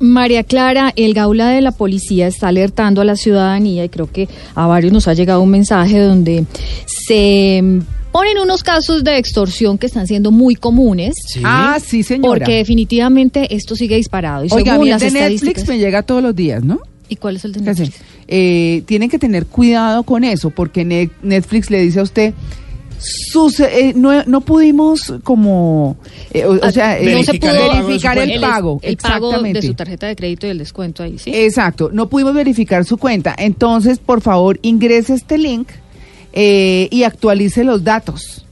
María Clara, el gaula de la policía está alertando a la ciudadanía y creo que a varios nos ha llegado un mensaje donde se ponen unos casos de extorsión que están siendo muy comunes. Ah, sí, señora. Porque definitivamente esto sigue disparado. Y Oiga, a según mí las de Netflix me llega todos los días, ¿no? ¿Y cuál es el de. Netflix? Eh, tienen que tener cuidado con eso, porque Ne- Netflix le dice a usted, sus, eh, no, no pudimos como, eh, o, o Ah, sea, eh, no se verificar el pago el pago. de su tarjeta de crédito y el descuento ahí, ¿sí? Exacto, no pudimos verificar su cuenta. Entonces, por favor, ingrese este link eh, y actualice los datos.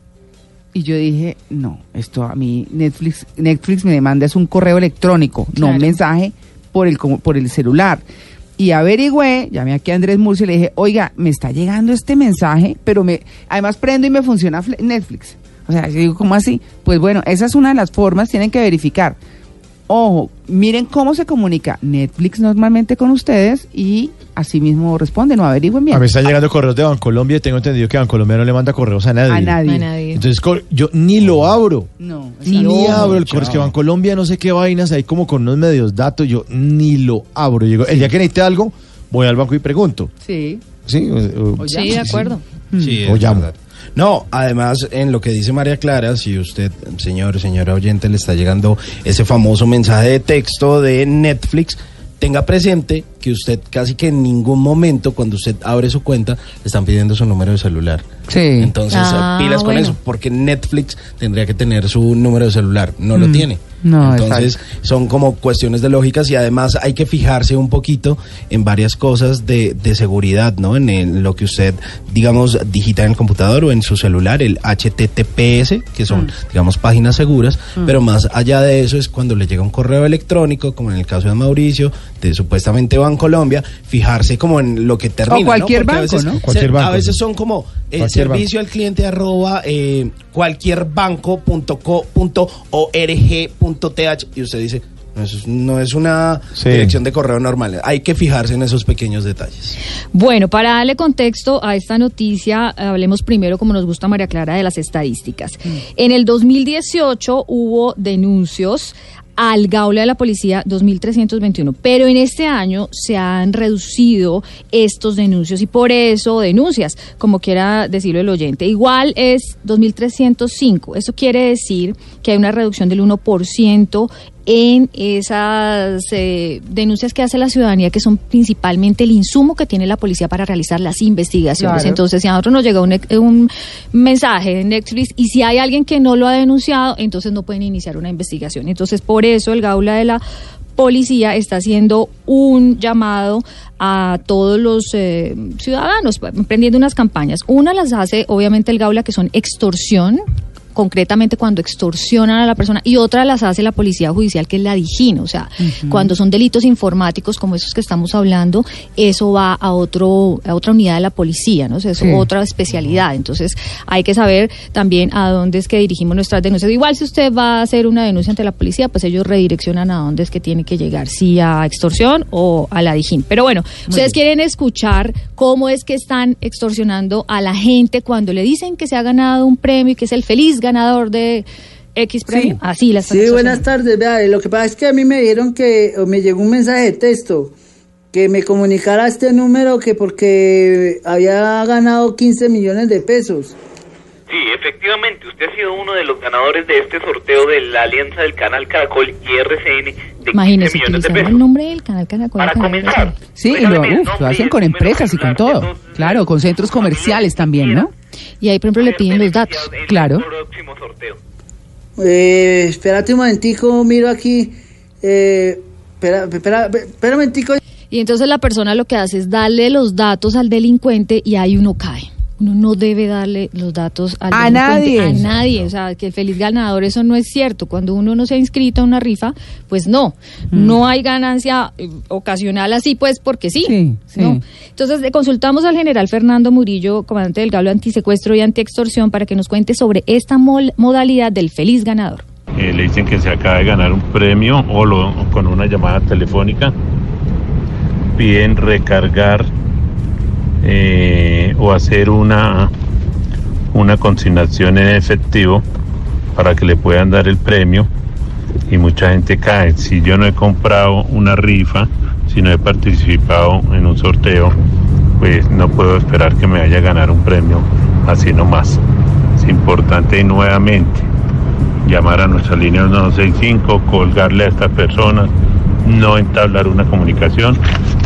Y yo dije, no, esto a mí Netflix, Netflix me demanda es un correo electrónico, no un mensaje por el, por el celular. Y averigüé, llamé aquí a Andrés Murcia y le dije, oiga, me está llegando este mensaje, pero me, además prendo y me funciona Netflix. O sea, yo digo, ¿cómo así? Pues bueno, esa es una de las formas, tienen que verificar. Ojo, miren cómo se comunica Netflix normalmente con ustedes y así mismo responden o averigüen bien. A mí están llegando correos de Bancolombia y tengo entendido que Bancolombia no le manda correos a nadie. A nadie. Hay. Entonces yo ni lo abro. No, Ni exacto. abro el correo. Es que Bancolombia no sé qué vainas, ahí como con unos medios datos, yo ni lo abro. Llego, El día que necesite algo, voy al banco y pregunto. Sí. ¿Sí? O- o- sí, de acuerdo. Sí, O llamo. verdad. No, además, en lo que dice María Clara, si usted, señor, señora oyente, le está llegando ese famoso mensaje de texto de Netflix, tenga presente que usted casi que en ningún momento, cuando usted abre su cuenta, le están pidiendo su número de celular. Sí. Entonces, Ah, pilas con bueno. eso, porque Netflix tendría que tener su número de celular, no lo Mm. tiene. No, Entonces, son como cuestiones de lógicas y además hay que fijarse un poquito en varias cosas de, de seguridad, ¿no? En, el- lo que usted, digamos, digita en el computador o en su celular, el HTTPS, que Mm. son, digamos, páginas seguras, pero más allá de eso es cuando le llega un correo electrónico, como en el caso de Mauricio, de supuestamente Bancolombia, fijarse como en lo que termina. ¿no? cualquier Porque a banco, veces ¿no? se- Cualquier banco, A veces son como el Cualquier servicio al cliente arroba eh, cualquierbanco.co.org.th y usted dice, no es, no es una Sí. dirección de correo normal. Hay que fijarse en esos pequeños detalles. Bueno, para darle contexto a esta noticia, hablemos primero, como nos gusta María Clara, de las estadísticas. En el 2018 hubo denuncios al gaula de la policía 2.321, pero en este año se han reducido estos denuncios y por eso denuncias, como quiera decirlo el oyente. Igual es 2.305, eso quiere decir que hay una reducción del 1% en esas eh, denuncias que hace la ciudadanía, que son principalmente el insumo que tiene la policía para realizar las investigaciones. Claro. Entonces, si a nosotros nos llega un, un mensaje de Netflix y si hay alguien que no lo ha denunciado, entonces no pueden iniciar una investigación. Entonces, por eso el Gaula de la Policía está haciendo un llamado a todos los eh, ciudadanos, emprendiendo unas campañas. Una las hace, obviamente, el Gaula, que son extorsión, concretamente cuando extorsionan a la persona y otra las hace la policía judicial que es la DIGIN, o sea, cuando son delitos informáticos como esos que estamos hablando, eso va a otro a otra unidad de la policía, ¿no? O sea, es Sí. otra especialidad, entonces hay que saber también a dónde es que dirigimos nuestras denuncias. Igual si usted va a hacer una denuncia ante la policía, pues ellos redireccionan a dónde es que tiene que llegar, si a extorsión o a la DIGIN. Pero bueno, ustedes quieren escuchar cómo es que están extorsionando a la gente cuando le dicen que se ha ganado un premio y que es el feliz ganador de X premio. Sí. Así la están Sí, buenas tardes. Vea, lo que pasa es que a mí me dijeron que, o me llegó un mensaje de texto, que me comunicara este número que porque había ganado 15 millones de pesos. Sí, efectivamente, usted ha sido uno de los ganadores de este sorteo de la alianza del canal Caracol y RCN de 15 Imagínense, millones de pesos. el nombre del canal Caracol. Para Canal comenzar. Sí, y lo, uf, hacen con empresas y con todo. Claro, con centros comerciales también, ¿no? Y ahí, por ejemplo, le piden los datos. Claro. próximo sorteo. Eh, espérate un momentico, miro aquí. Eh, espera, espera, espera un momentico. Y entonces la persona lo que hace es darle los datos al delincuente y ahí uno cae. Uno no debe darle los datos al A nadie. A nadie. O sea, que el feliz ganador, eso no es cierto. Cuando uno no se ha inscrito a una rifa, pues no. Mm. No hay ganancia eh, ocasional así, pues porque sí. Sí, sí. ¿no? Entonces, le consultamos al general Fernando Murillo, comandante del Gablo Antisecuestro y Antiextorsión, para que nos cuente sobre esta mol- modalidad del feliz ganador. Eh, le dicen que se acaba de ganar un premio o lo, con una llamada telefónica. Piden recargar eh, o hacer una, una consignación en efectivo para que le puedan dar el premio y mucha gente cae. Si yo no he comprado una rifa, si no he participado en un sorteo, pues no puedo esperar que me vaya a ganar un premio así nomás. Es importante nuevamente llamar a nuestra línea 165, colgarle a estas personas, no entablar una comunicación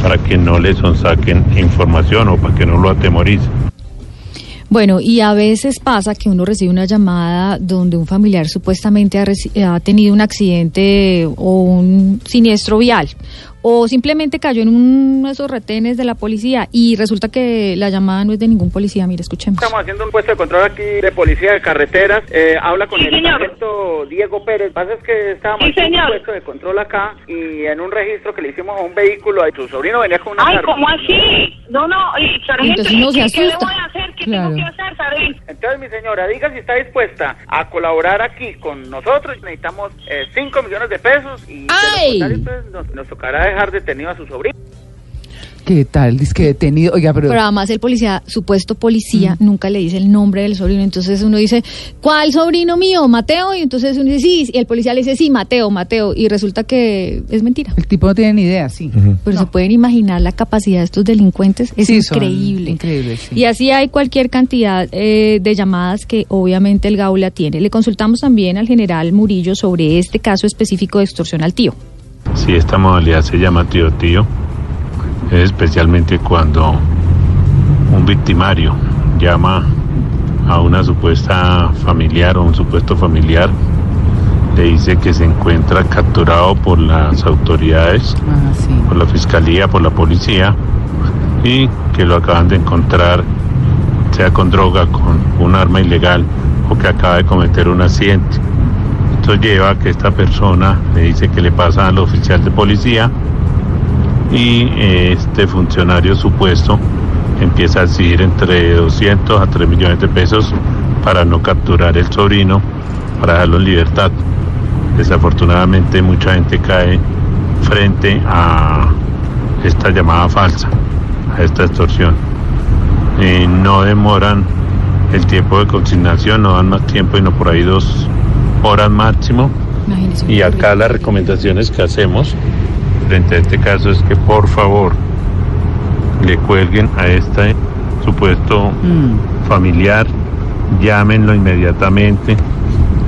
para que no les saquen información o para que no lo atemoricen. Bueno, y a veces pasa que uno recibe una llamada donde un familiar supuestamente ha, ha tenido un accidente o un siniestro vial o simplemente cayó en uno de esos retenes de la policía y resulta que la llamada no es de ningún policía. Mira, escuchemos. Estamos haciendo un puesto de control aquí de policía de carreteras. Eh, habla con Sí, el señor. sargento Diego Pérez. Lo que pasa es que estábamos Sí, haciendo un puesto de control acá y en un registro que le hicimos a un vehículo, su sobrino venía con una Ay, carta. ¿cómo así? No, no, y sargento, Entonces ¿qué, se qué le asusta. voy a hacer? ¿Qué Claro. tengo que hacer? Entonces, mi señora, diga si está dispuesta a colaborar aquí con nosotros. Necesitamos 5 millones de pesos y ¡Ay! pues, nos, nos tocará dejar detenido a su sobrino. ¿Qué tal? Dice que detenido. Oiga, pero. Pero además el policía, supuesto policía, nunca le dice el nombre del sobrino. Entonces uno dice, ¿cuál sobrino mío? Mateo. Y entonces uno dice, sí. Y el policía le dice, sí, Mateo, Mateo. Y resulta que es mentira. El tipo no tiene ni idea, sí. Pero se pueden imaginar la capacidad de estos delincuentes. Es Sí, increíble. increíbles, sí. Y así hay cualquier cantidad eh, de llamadas que obviamente el Gaula tiene. Le consultamos también al general Murillo sobre este caso específico de extorsión al tío. Si esta modalidad se llama tío tío, es especialmente cuando un victimario llama a una supuesta familiar o un supuesto familiar, le dice que se encuentra capturado por las autoridades, Ah, sí. por la fiscalía, por la policía, y que lo acaban de encontrar, sea con droga, con un arma ilegal o que acaba de cometer un accidente. Esto lleva a que esta persona le dice que le pasa al oficial de policía y este funcionario supuesto empieza a exigir entre 200 a 3 millones de pesos para no capturar el sobrino, para dejarlo en libertad. Desafortunadamente mucha gente cae frente a esta llamada falsa, a esta extorsión. Eh, no demoran el tiempo de consignación, no dan más tiempo, sino por ahí dos horas máximo. Y acá las recomendaciones que hacemos frente a este caso es que por favor le cuelguen a este supuesto Mm. familiar, llámenlo inmediatamente,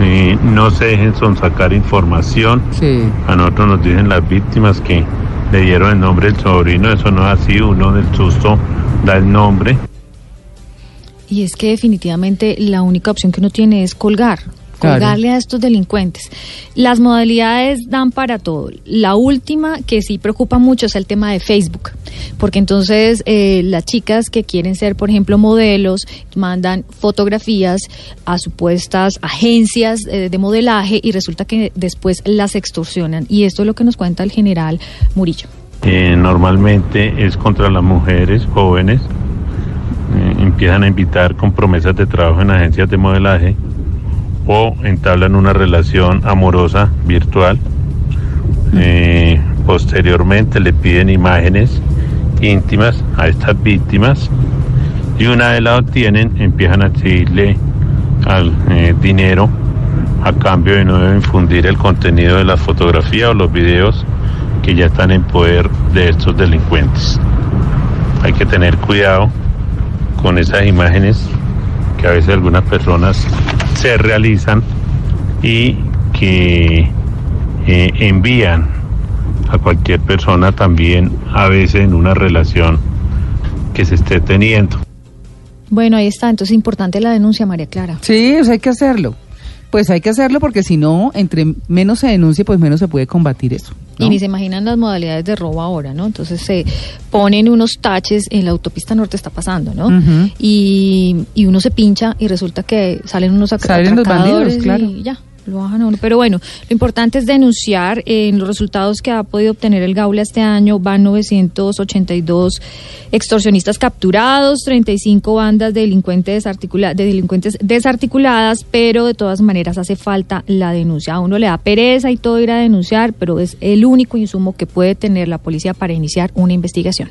eh, no se dejen sonsacar información. Sí. A nosotros nos dicen las víctimas que le dieron el nombre del sobrino, eso no es así, uno del susto da el nombre. Y es que definitivamente la única opción que uno tiene es colgar. Claro. Colgarle a estos delincuentes. Las modalidades dan para todo. La última que sí preocupa mucho es el tema de Facebook. Porque entonces eh, las chicas que quieren ser, por ejemplo, modelos, mandan fotografías a supuestas agencias eh, de modelaje y resulta que después las extorsionan. Y esto es lo que nos cuenta el general Murillo. Eh, normalmente es contra las mujeres jóvenes. Eh, empiezan a invitar con promesas de trabajo en agencias de modelaje o entablan una relación amorosa virtual. Eh, posteriormente le piden imágenes íntimas a estas víctimas y una vez la obtienen empiezan a exigirle al eh, dinero a cambio de no infundir el contenido de la fotografía o los videos que ya están en poder de estos delincuentes. Hay que tener cuidado con esas imágenes que a veces algunas personas se realizan y que eh, envían a cualquier persona también a veces en una relación que se esté teniendo. Bueno, ahí está. Entonces, importante la denuncia, María Clara. Sí, o sea, hay que hacerlo. Pues hay que hacerlo porque si no, entre menos se denuncie, pues menos se puede combatir eso. ¿No? Y ni se imaginan las modalidades de robo ahora, ¿no? Entonces se ponen unos taches, en la autopista norte está pasando, ¿no? Y, y uno se pincha y resulta que salen unos atra- Salen los atracadores bandidos, claro. y ya, lo bajan a uno. Pero bueno, lo importante es denunciar. En los resultados que ha podido obtener el Gaula este año van 982 extorsionistas capturados, 35 bandas de delincuentes, desarticula- de delincuentes desarticuladas, pero de todas maneras hace falta la denuncia. A uno le da pereza y todo ir a denunciar, pero es el único insumo que puede tener la policía para iniciar una investigación.